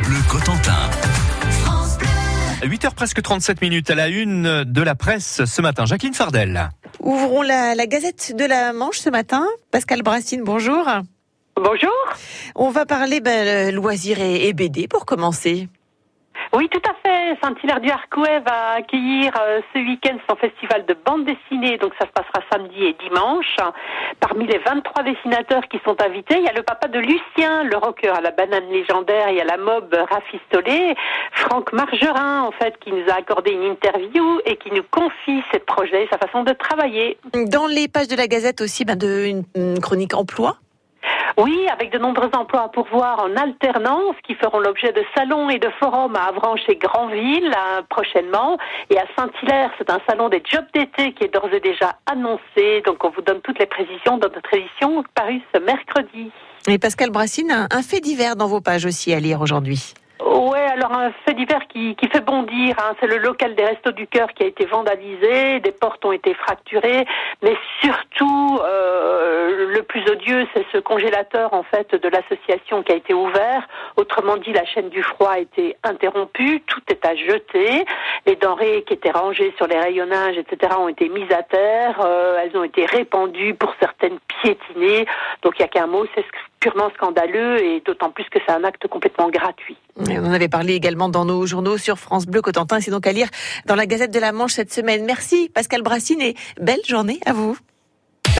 France Bleu Cotentin. 8h presque 37 minutes à la une de la presse ce matin. Jacqueline Fardel. Ouvrons la, la Gazette de la Manche ce matin. Pascal Brassine, bonjour. Bonjour. On va parler ben, loisirs et, et BD pour commencer. Oui, tout à fait. Saint-Hilaire du Harcouët va accueillir euh, ce week-end son festival de bande dessinée. Donc ça se passera samedi et dimanche. Parmi les 23 dessinateurs qui sont invités, il y a le papa de Lucien, le rocker à la banane légendaire et à la mob rafistolée, Franck Margerin, en fait, qui nous a accordé une interview et qui nous confie ses projets, sa façon de travailler. Dans les pages de la Gazette aussi, ben, de, une chronique emploi. Oui, avec de nombreux emplois à pourvoir en alternance qui feront l'objet de salons et de forums à Avranches et Granville hein, prochainement. Et à Saint-Hilaire, c'est un salon des jobs d'été qui est d'ores et déjà annoncé. Donc on vous donne toutes les précisions dans notre édition parue ce mercredi. Et Pascal Brassine, un, un fait divers dans vos pages aussi à lire aujourd'hui. Ouais, alors un fait divers qui, qui fait bondir, hein, c'est le local des Restos du Cœur qui a été vandalisé, des portes ont été fracturées, mais surtout plus odieux, c'est ce congélateur en fait de l'association qui a été ouvert. Autrement dit, la chaîne du froid a été interrompue, tout est à jeter, les denrées qui étaient rangées sur les rayonnages, etc., ont été mises à terre, euh, elles ont été répandues pour certaines piétinées. Donc il n'y a qu'un mot, c'est purement scandaleux et d'autant plus que c'est un acte complètement gratuit. On en avait parlé également dans nos journaux sur France Bleu Cotentin. C'est donc à lire dans la Gazette de la Manche cette semaine. Merci Pascal Brassine et belle journée à vous.